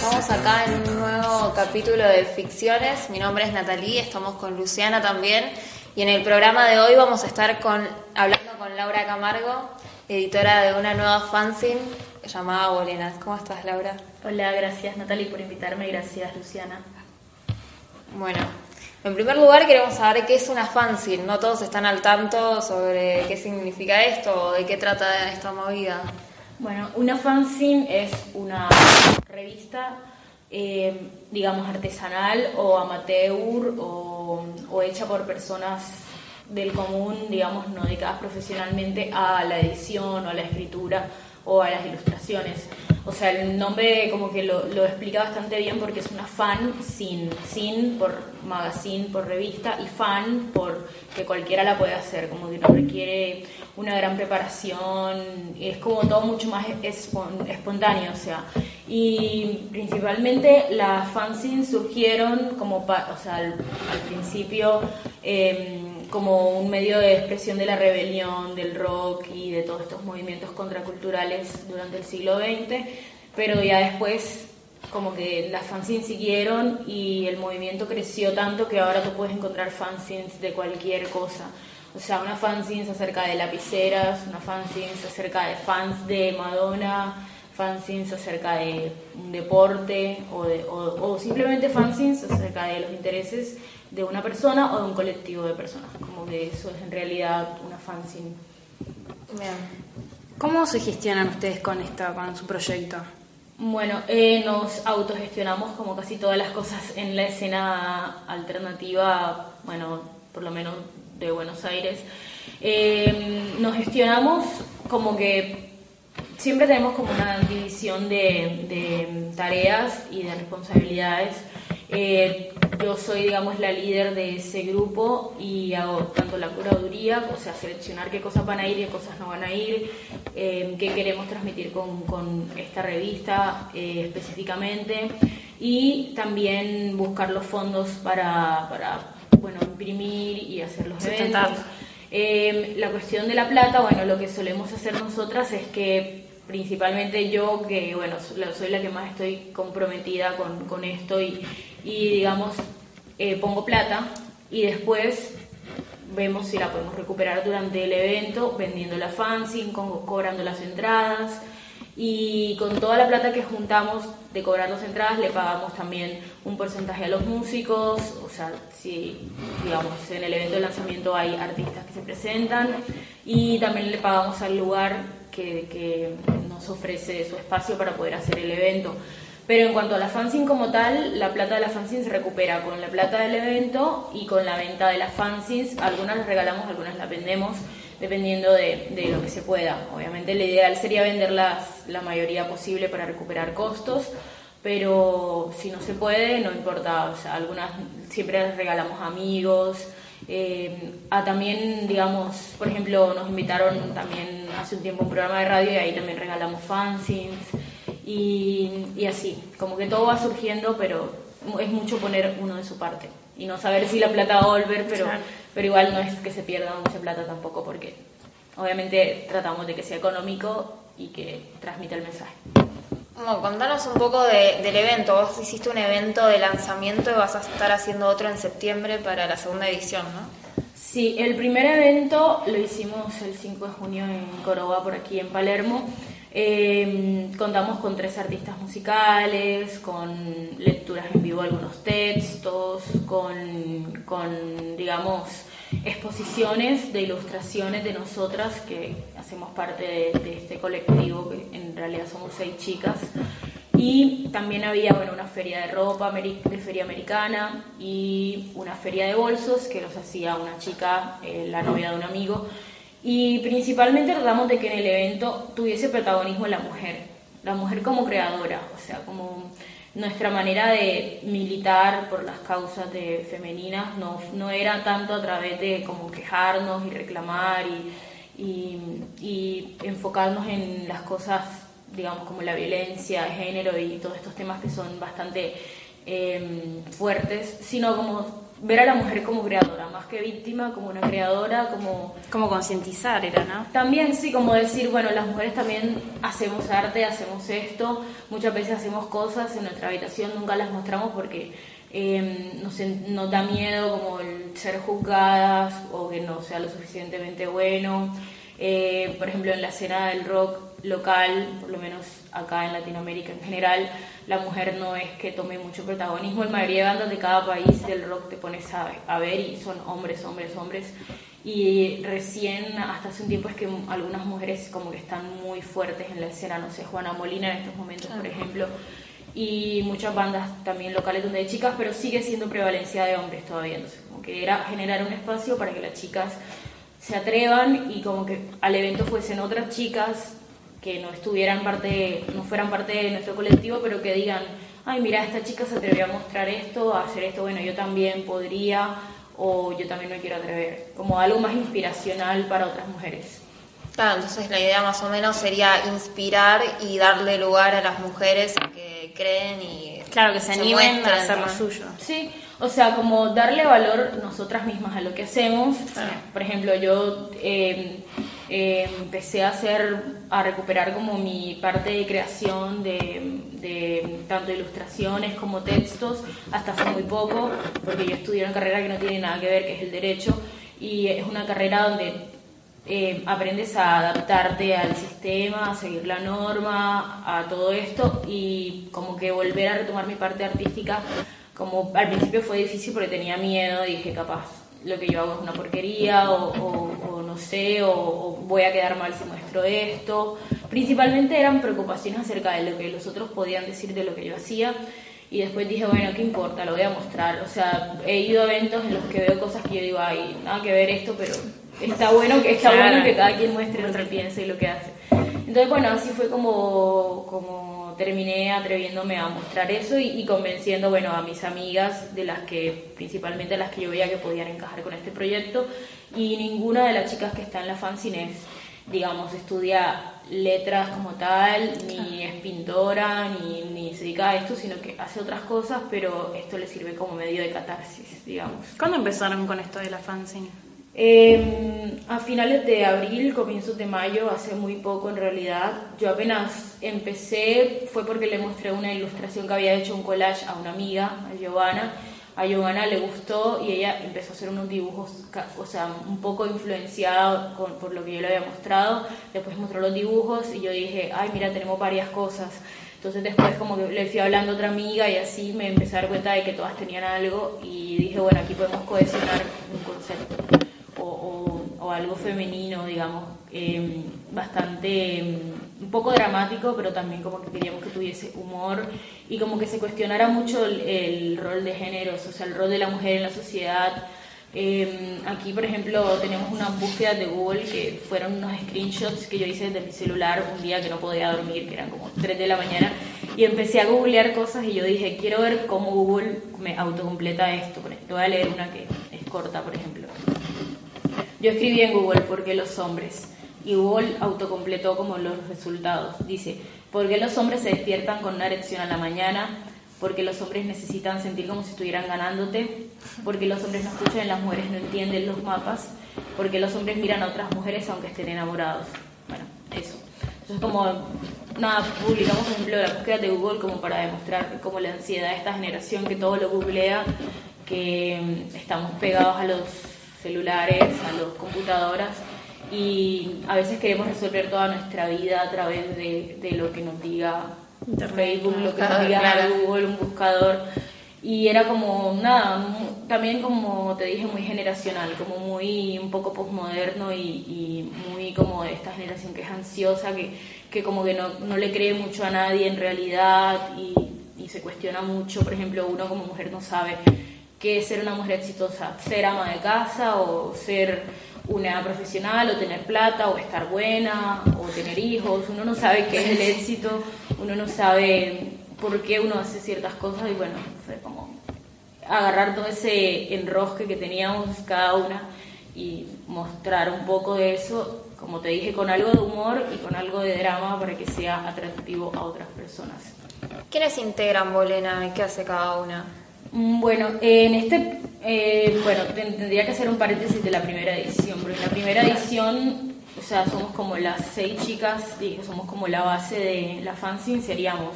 Estamos acá en un nuevo capítulo de Ficciones. Mi nombre es Natalie, estamos con Luciana también. Y en el programa de hoy vamos a estar con, hablando con Laura Camargo, editora de una nueva fanzine llamada Bolenas. ¿Cómo estás, Laura? Hola, gracias Natalie por invitarme, gracias Luciana. Bueno, en primer lugar queremos saber qué es una fanzine. No todos están al tanto sobre qué significa esto o de qué trata esta movida. Bueno, una fanzine es una revista, eh, digamos, artesanal o amateur o, hecha por personas del común, digamos, no dedicadas profesionalmente a la edición o a la escritura o a las ilustraciones. O sea, el nombre como que lo, explica bastante bien porque es una fan sin, sin por magazine, por revista, y fan por que cualquiera la puede hacer, como que no requiere una gran preparación, es como todo mucho más espontáneo, o sea. Y principalmente las fanzines surgieron como, o sea, al, principio... Eh, como un medio de expresión de la rebelión, del rock y de todos estos movimientos contraculturales durante el siglo XX, pero ya después como que las fanzines siguieron y el movimiento creció tanto que ahora tú puedes encontrar fanzines de cualquier cosa. O sea, una fanzine acerca de lapiceras, una fanzine acerca de fans de Madonna, fanzines acerca de un deporte o, de, o, simplemente fanzines acerca de los intereses de una persona o de un colectivo de personas. Como que eso es en realidad una fanzine. Bien. ¿Cómo se gestionan ustedes con, esta, con su proyecto? Bueno, eh, nos autogestionamos como casi todas las cosas en la escena alternativa, bueno, por lo menos de Buenos Aires. Eh, nos gestionamos como que siempre tenemos como una división de, tareas y de responsabilidades. Eh, yo soy, digamos, la líder de ese grupo y hago tanto la curaduría, o sea, seleccionar qué cosas van a ir y qué cosas no van a ir, eh, qué queremos transmitir con, con esta revista específicamente y también buscar los fondos para, para bueno, imprimir y hacer los eventos. la cuestión de la plata, bueno, lo que solemos hacer nosotras es que principalmente yo, que bueno, soy la que más estoy comprometida con, con esto y, y digamos, eh, pongo plata y después vemos si la podemos recuperar durante el evento, vendiendo la fanzine, cobrando las entradas y con toda la plata que juntamos de cobrar las entradas le pagamos también un porcentaje a los músicos, o sea, si digamos en el evento de lanzamiento hay artistas que se presentan y también le pagamos al lugar que, nos ofrece su espacio para poder hacer el evento. Pero en cuanto a la fanzine como tal, la plata de la fanzine se recupera con la plata del evento y con la venta de las fanzines. Algunas las regalamos, algunas las vendemos, dependiendo de, de lo que se pueda. Obviamente, lo ideal sería venderlas la mayoría posible para recuperar costos, pero si no se puede, no importa. O sea, algunas siempre las regalamos a amigos. Eh, a también, digamos, por ejemplo, nos invitaron también hace un tiempo un programa de radio y ahí también regalamos fanzines y, y así, como que todo va surgiendo, pero es mucho poner uno de su parte y no saber si la plata va a volver, pero, pero igual no es que se pierda mucha plata tampoco, porque obviamente tratamos de que sea económico y que transmita el mensaje. Bueno, contanos un poco del evento. Vos hiciste un evento de lanzamiento y vas a estar haciendo otro en septiembre para la segunda edición, ¿no? Sí, el primer evento lo hicimos el 5 de junio en Coroba, por aquí en Palermo. Em, contamos con tres artistas musicales, con lecturas en vivo, algunos textos, con, con, digamos, exposiciones de ilustraciones de nosotras que hacemos parte de, este colectivo, que en realidad somos seis chicas. Y también había bueno, una feria de ropa de feria americana y una feria de bolsos que los hacía una chica, eh, la novia de un amigo. Y principalmente tratamos de que en el evento tuviese protagonismo la mujer, la mujer como creadora, o sea, como nuestra manera de militar por las causas de femeninas no, no era tanto a través de como quejarnos y reclamar y, y, enfocarnos en las cosas digamos, como la violencia de género y todos estos temas que son bastante em, fuertes, sino como ver a la mujer como creadora, más que víctima, como una creadora, como... Como concientizar era, ¿no? También sí, como decir, bueno, las mujeres también hacemos arte, hacemos esto, muchas veces hacemos cosas en nuestra habitación, nunca las mostramos porque eh, nos, nos da miedo como el ser juzgadas o que no sea lo suficientemente bueno. Eh, por ejemplo, en la escena del rock local, por lo menos acá en Latinoamérica en general, la mujer no es que tome mucho protagonismo. La mayoría de bandas de cada país del rock te pones a, a ver y son hombres, hombres, hombres. Y recién, hasta hace un tiempo, es que algunas mujeres como que están muy fuertes en la escena, no sé, Juana Molina en estos momentos, por ejemplo, y muchas bandas también locales donde hay chicas, pero sigue siendo prevalencia de hombres todavía. Entonces, como que era generar un espacio para que las chicas se atrevan y como que al evento fuesen otras chicas que no estuvieran parte, no fueran parte de nuestro colectivo, pero que digan, ay, mira, esta chica se atrevió a mostrar esto, a hacer esto, bueno, yo también podría, o yo también me quiero atrever, como algo más inspiracional para otras mujeres. Claro, entonces la idea más o menos sería inspirar y darle lugar a las mujeres que creen y claro que se, animen a hacer lo suyo. Sí, o sea, como darle valor nosotras mismas a lo que hacemos. Por ejemplo, yo eh, eh, empecé a hacer, a recuperar como mi parte de creación de, de, tanto ilustraciones como textos hasta hace muy poco, porque yo estudié una carrera que no tiene nada que ver, que es el derecho, y es una carrera donde eh, aprendes a adaptarte al sistema, a seguir la norma, a todo esto y como que volver a retomar mi parte artística como al principio fue difícil porque tenía miedo, dije capaz lo que yo hago es una porquería o, no sé, o, voy a quedar mal si muestro esto. Principalmente eran preocupaciones acerca de lo que los otros podían decir de lo que yo hacía y después dije, bueno, ¿qué importa? Lo voy a mostrar. O sea, he ido a eventos en los que veo cosas que yo digo, ay, nada que ver esto, pero está bueno que, está bueno que cada quien muestre lo que piensa y lo que hace. Entonces, bueno, así fue como, como terminé atreviéndome a mostrar eso y, convenciendo, bueno, a mis amigas, de las que, principalmente las que yo veía que podían encajar con este proyecto, y ninguna de las chicas que está en la fanzine digamos, estudia letras como tal, ni es pintora, ni, ni se dedica a esto, sino que hace otras cosas, pero esto le sirve como medio de catarsis, digamos. ¿Cuándo empezaron con esto de la fanzine? Eh, a finales de abril, comienzos de mayo, hace muy poco en realidad, yo apenas empecé, fue porque le mostré una ilustración que había hecho un collage a una amiga, a Giovanna. A Giovanna le gustó y ella empezó a hacer unos dibujos, o sea, un poco influenciada por lo que yo le había mostrado. Después mostró los dibujos y yo dije, ay, mira, tenemos varias cosas. Entonces después como que le fui hablando a otra amiga y así me empecé a dar cuenta de que todas tenían algo y dije, bueno, aquí podemos cohesionar un concepto o, algo femenino, digamos, em, bastante, em, un poco dramático, pero también como que queríamos que tuviese humor y como que se cuestionara mucho el, rol de género, o sea, el rol de la mujer en la sociedad. Em, aquí, por ejemplo, tenemos unas búsquedas de Google que fueron unos screenshots que yo hice desde mi celular un día que no podía dormir, que eran como 3 de la mañana, y empecé a googlear cosas y yo dije, quiero ver cómo Google me autocompleta esto. Te voy a leer una que es corta, por ejemplo. Yo escribí en Google ¿por qué los hombres? Y Google autocompletó como los resultados. Dice, ¿por qué los hombres se despiertan con una erección a la mañana? Porque los hombres necesitan sentir como si estuvieran ganándote. Porque los hombres no escuchan las mujeres no entienden los mapas. Porque los hombres miran a otras mujeres aunque estén enamorados. Bueno, eso. Entonces como, nada, publicamos, por ejemplo, la búsqueda de Google como para demostrar como la ansiedad de esta generación que todo lo googlea, que mm, estamos pegados a los celulares, a las computadoras y a veces queremos resolver toda nuestra vida a través de, de lo que nos diga Facebook, lo que nos diga Google, un buscador. Y era como, nada, también como te dije, muy generacional, como muy un poco posmoderno y, y muy como de esta generación que es ansiosa, que, que como que no, no le cree mucho a nadie en realidad y, y se cuestiona mucho. Por ejemplo, uno como mujer no sabe qué es ser una mujer exitosa, ser ama de casa o ser una profesional o tener plata o estar buena o tener hijos, uno no sabe qué es el éxito, uno no sabe por qué uno hace ciertas cosas y bueno, fue como agarrar todo ese enrosque que teníamos cada una y mostrar un poco de eso, como te dije, con algo de humor y con algo de drama para que sea atractivo a otras personas. ¿Quiénes integran Bolena qué hace cada una? Mm, bueno, en este, eh, bueno, tendría que hacer un paréntesis de la primera edición, porque en la primera edición, o sea, somos como las seis chicas, somos como la base de la fanzine, seríamos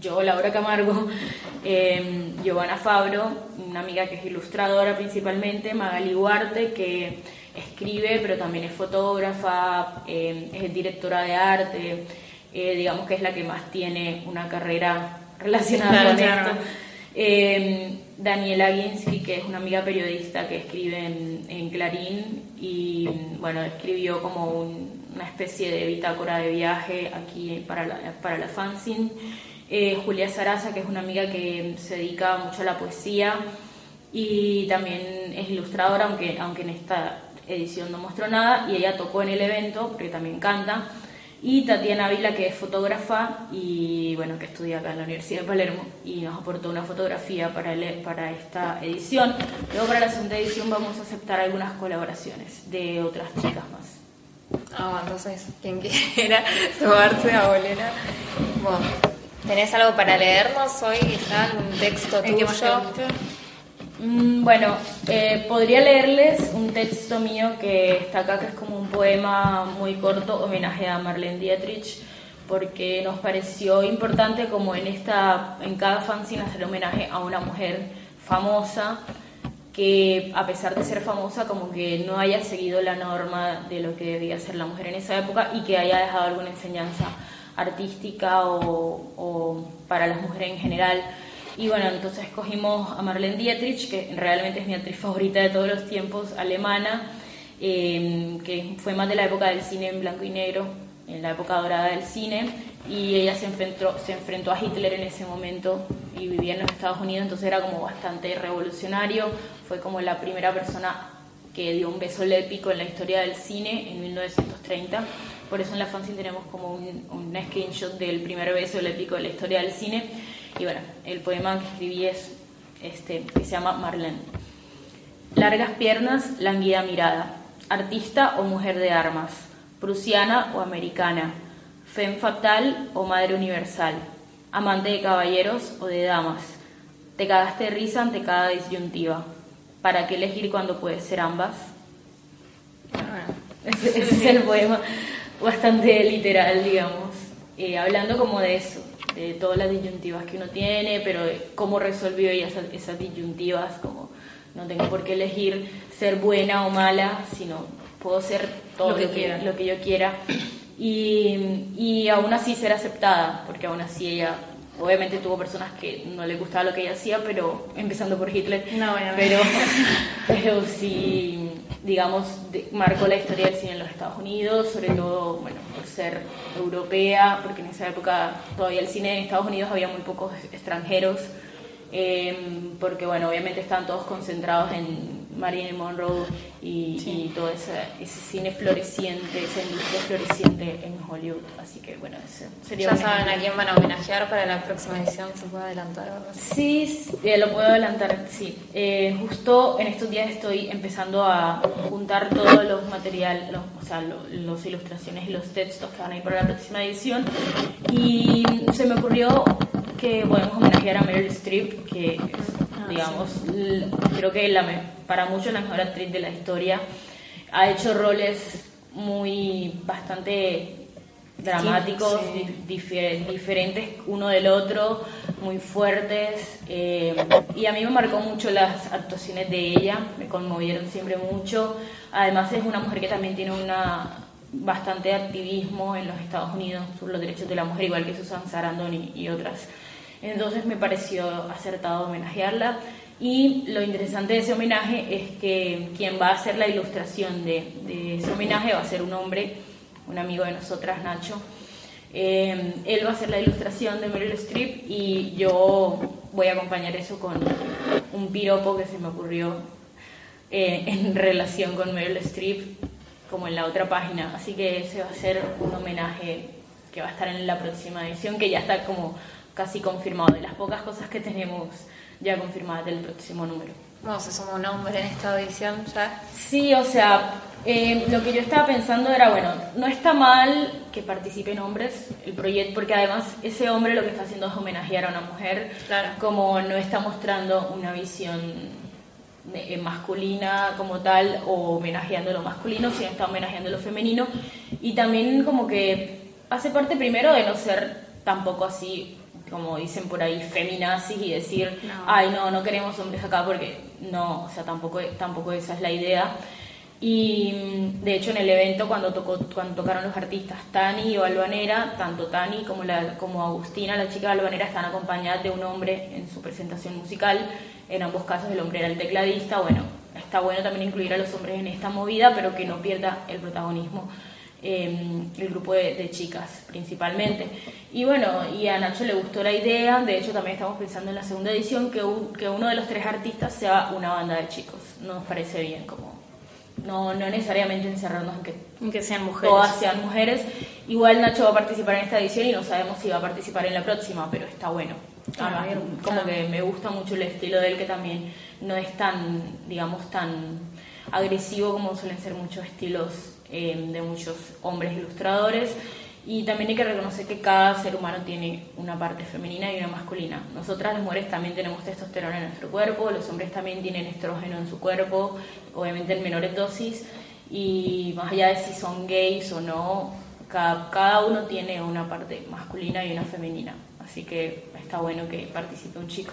yo, Laura Camargo, eh, Giovanna Fabro, una amiga que es ilustradora principalmente, Magali Huarte, que escribe, pero también es fotógrafa, eh, es directora de arte, eh, digamos que es la que más tiene una carrera relacionada con esto. Eh, Daniela Ginsky, que es una amiga periodista que escribe en, Clarín y bueno, escribió como una especie de bitácora de viaje aquí para la, para la fanzine. Eh, Julia Saraza, que es una amiga que se dedica mucho a la poesía y también es ilustradora, aunque, aunque en esta edición no mostró nada, y ella tocó en el evento, porque también canta. Y Tatiana Vila, que es fotógrafa y bueno, que estudia acá en la Universidad de Palermo y nos aportó una fotografía para, para esta edición. Luego para la segunda edición vamos a aceptar algunas colaboraciones de otras chicas más. Ah, entonces, quien quiera sumarse a Bolera. Bueno, ¿tenés algo para leernos hoy? ¿Está un texto tuyo? Mm, bueno, eh, podría leerles un texto mío que está acá, que es como un poema muy corto, homenaje a Marlene Dietrich, porque nos pareció importante como en esta, en cada fanzine hacer homenaje a una mujer famosa que a pesar de ser famosa como que no haya seguido la norma de lo que debía ser la mujer en esa época y que haya dejado alguna enseñanza artística o, o para las mujeres en general. Y bueno, entonces escogimos a Marlene Dietrich, que realmente es mi actriz favorita de todos los tiempos, alemana, em, que fue más de la época del cine en blanco y negro, en la época dorada del cine, y ella se enfrentó, se enfrentó a Hitler en ese momento y vivía en los Estados Unidos, entonces era como bastante revolucionario, fue como la primera persona que dio un beso lépico en la historia del cine en 1930. Por eso en la fanzine tenemos como un, un screenshot del primer beso lépico de la historia del cine. Y bueno, el poema que escribí es este, que se llama Marlene. Largas piernas, languida mirada, artista o mujer de armas, prusiana o americana, fem fatal o madre universal, amante de caballeros o de damas. Te cagaste risa ante cada disyuntiva. ¿Para qué elegir cuando puedes ser ambas? Ese, es el poema bastante literal, digamos, eh, hablando como de eso, de todas las disyuntivas que uno tiene, pero cómo resolvió ella esas, disyuntivas, como no tengo por qué elegir ser buena o mala, sino puedo ser todo lo que, lo que, yo quiera. Y, y aún así ser aceptada, porque aún así ella obviamente tuvo personas que no le gustaba lo que ella hacía, pero empezando por Hitler, no, pero, pero sí, digamos, marcó la historia del cine en los Estados Unidos, sobre todo, bueno, por ser europea, porque en esa época todavía el cine en Estados Unidos había muy pocos extranjeros, eh, porque, bueno, obviamente estaban todos concentrados en Marilyn Monroe y, todo ese, ese, cine floreciente, esa industria floreciente en Hollywood. Así que bueno, ese sería... ¿Ya saben a quién van a homenajear para la próxima edición? ¿Se puede adelantar algo Sí, eh, lo puedo adelantar, sí. Eh, justo en estos días estoy empezando a juntar todos los materiales, o sea, las ilustraciones y los textos que van a ir para la próxima edición y se me ocurrió que podemos homenajear a Meryl Streep, que ah, digamos, creo que la, para muchos la mejor actriz de la historia. Ha hecho roles muy bastante dramáticos, diferentes uno del otro, muy fuertes. Eh, y a mí me marcó mucho las actuaciones de ella, me conmovieron siempre mucho. Además es una mujer que también tiene una bastante activismo en los Estados Unidos por los derechos de la mujer, igual que Susan Sarandon y otras. Entonces me pareció acertado homenajearla. Y lo interesante de ese homenaje es que quien va a hacer la ilustración de, ese homenaje va a ser un hombre, un amigo de nosotras, Nacho. Eh, él va a hacer la ilustración de Meryl Streep y yo voy a acompañar eso con un piropo que se me ocurrió eh, en relación con Meryl Streep, como en la otra página. Así que ese va a ser un homenaje que va a estar en la próxima edición, que ya está como casi confirmado, de las pocas cosas que tenemos ya confirmadas del próximo número. ¿Cómo se suma un nombre en esta edición ya? Sí, o sea, Eh, lo que yo estaba pensando era, bueno, no está mal que participen hombres el proyecto, porque además ese hombre lo que está haciendo es homenajear a una mujer, Claro. como no está mostrando una visión eh, masculina como tal o homenajeando lo masculino, sino está homenajeando lo femenino y también como que hace parte primero de no ser tampoco así como dicen por ahí feminazis y decir No. ay no no queremos hombres acá porque no o sea tampoco tampoco esa es la idea. Y mm, de hecho en el evento cuando tocó cuando tocaron los artistas Tani y Balvanera tanto Tani como la como Agustina la chica Balvanera están acompañadas de un hombre en su presentación musical. En ambos casos el hombre era el tecladista. Bueno está bueno también incluir a los hombres en esta movida pero que no pierda el protagonismo eh, el grupo de, de chicas principalmente. Y bueno, y a Nacho le gustó la idea, de hecho también estamos pensando en la segunda edición que, un- que uno de los tres artistas sea una banda de chicos, nos parece bien, como no, no necesariamente encerrarnos en que Que sean mujeres. todas sean mujeres. Igual Nacho va a participar en esta edición y no sabemos si va a participar en la próxima, pero está bueno. Ah, Además, como claro. que me gusta mucho el estilo de él, que también no es tan, digamos, tan agresivo como suelen ser muchos estilos eh, de muchos hombres ilustradores. Y también hay que reconocer que cada ser humano tiene una parte femenina y una masculina. Nosotras las mujeres también tenemos testosterona en nuestro cuerpo, los hombres también tienen estrógeno en su cuerpo, obviamente en menores dosis, y más allá de si son gays o no, cada, cada uno tiene una parte masculina y una femenina. Así que está bueno que participe un chico,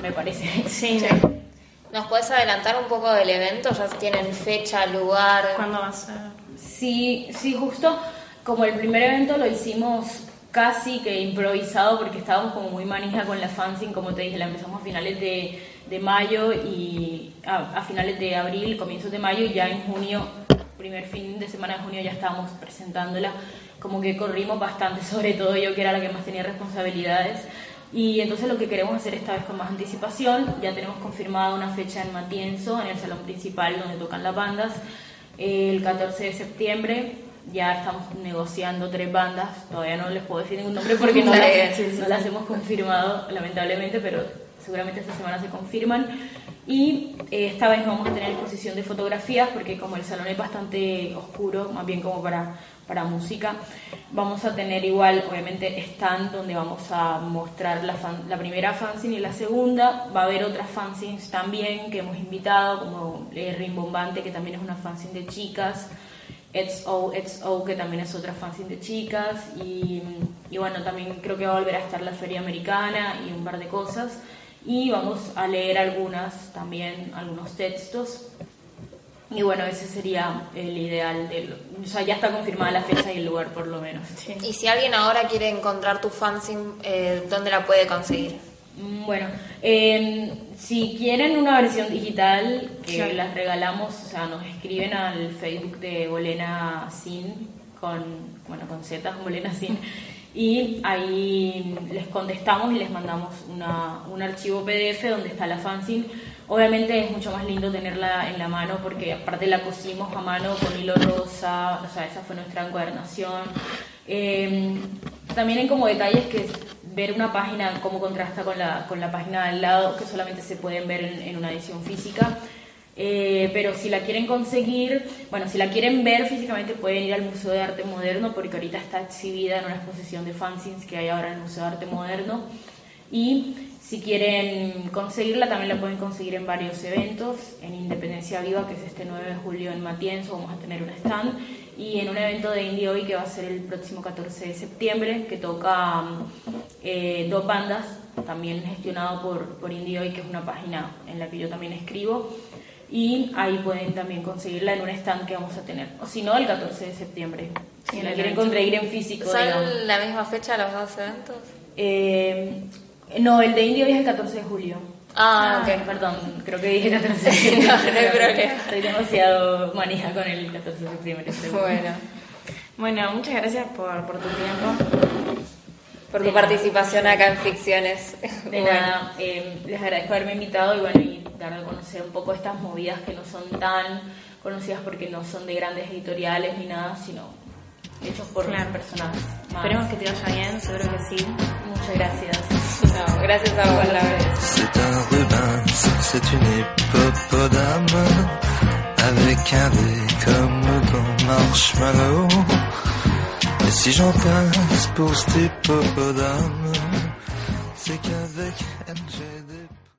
me parece. Sí, ¿Nos puedes adelantar un poco del evento? ¿Ya tienen fecha, lugar? ¿Cuándo va a ser? Sí, sí, justo como el primer evento lo hicimos casi que improvisado porque estábamos como muy manija con la fanzine, como te dije, la empezamos a finales de, de mayo y a, a finales de abril, comienzos de mayo y ya en junio, primer fin de semana de junio ya estábamos presentándola, como que corrimos bastante, sobre todo yo que era la que más tenía responsabilidades. Y entonces lo que queremos hacer esta vez con más anticipación, ya tenemos confirmada una fecha en Matienzo, en el salón principal donde tocan las bandas, el 14 de septiembre. Ya estamos negociando tres bandas, todavía no les puedo decir ningún nombre porque no, las hemos confirmado lamentablemente, pero seguramente esta semana se confirman. Y eh, esta vez no vamos a tener exposición de fotografías porque como el salón es bastante oscuro, más bien como para, para música, vamos a tener igual, obviamente, stand donde vamos a mostrar la, fan- la primera fanzine y la segunda. Va a haber otras fanzines también que hemos invitado, como eh, Rimbombante, que también es una fanzine de chicas. It's O, It's O, que también es otra fanzine de chicas. Y, y bueno, también creo que va a volver a estar la Feria Americana y un par de cosas. Y vamos a leer algunas también, algunos textos. Y bueno, ese sería el ideal. Del, o sea, ya está confirmada la fecha y el lugar por lo menos. Y si alguien ahora quiere encontrar tu fanzine, eh, ¿dónde la puede conseguir? Mm, Bueno, eh, si quieren una versión digital que las regalamos, o sea, nos escriben al Facebook de Bolena Sin con bueno con Z Bolena Sin y ahí les contestamos y les mandamos una, un archivo PDF donde está la fanzine. Obviamente es mucho más lindo tenerla en la mano porque aparte la cosimos a mano con hilo rosa, o sea, esa fue nuestra encuadernación. Eh, también hay como detalles que ver una página cómo contrasta con la, con la página al lado, que solamente se pueden ver en, en una edición física. Eh, pero si la quieren conseguir, bueno, si la quieren ver físicamente pueden ir al Museo de Arte Moderno porque ahorita está exhibida en una exposición de fanzines que hay ahora en el Museo de Arte Moderno. Y si quieren conseguirla, también la pueden conseguir en varios eventos. En Independencia Viva, que es este 9 de julio en Matienzo, vamos a tener un stand. Y en un evento de Indie Hoy que va a ser el próximo 14 de septiembre, que toca eh, dos bandas, también gestionado por, por Indie Hoy, que es una página en la que yo también escribo. Y ahí pueden también conseguirla en un stand que vamos a tener. O si no, el 14 de septiembre. Si la quieren conseguir en físico, digamos. ¿Son la misma fecha los dos eventos? Eh, no, el de Indio es el 14 de julio. Ah, ok. Perdón, creo que dije 14 de septiembre. No, no hay problema. Estoy demasiado manija con el 14 de septiembre. seguro. Bueno, Bueno, muchas gracias por, por tu tiempo. por tu participación acá en Ficciones. De Bueno. nada, eh, les agradezco haberme invitado y bueno, y dar a conocer un poco estas movidas que no son tan conocidas porque no son de grandes editoriales ni nada, sino hechos por Claro. personas más. Esperemos que te vaya bien, seguro que sí. Muchas gracias. No, gracias a vos, la. C'est un Rubens, c'est une hippopotame. avec un dé comme dans Marshmallow. Et si j'en passe pour cet hippopotame, c'est qu'avec MJ.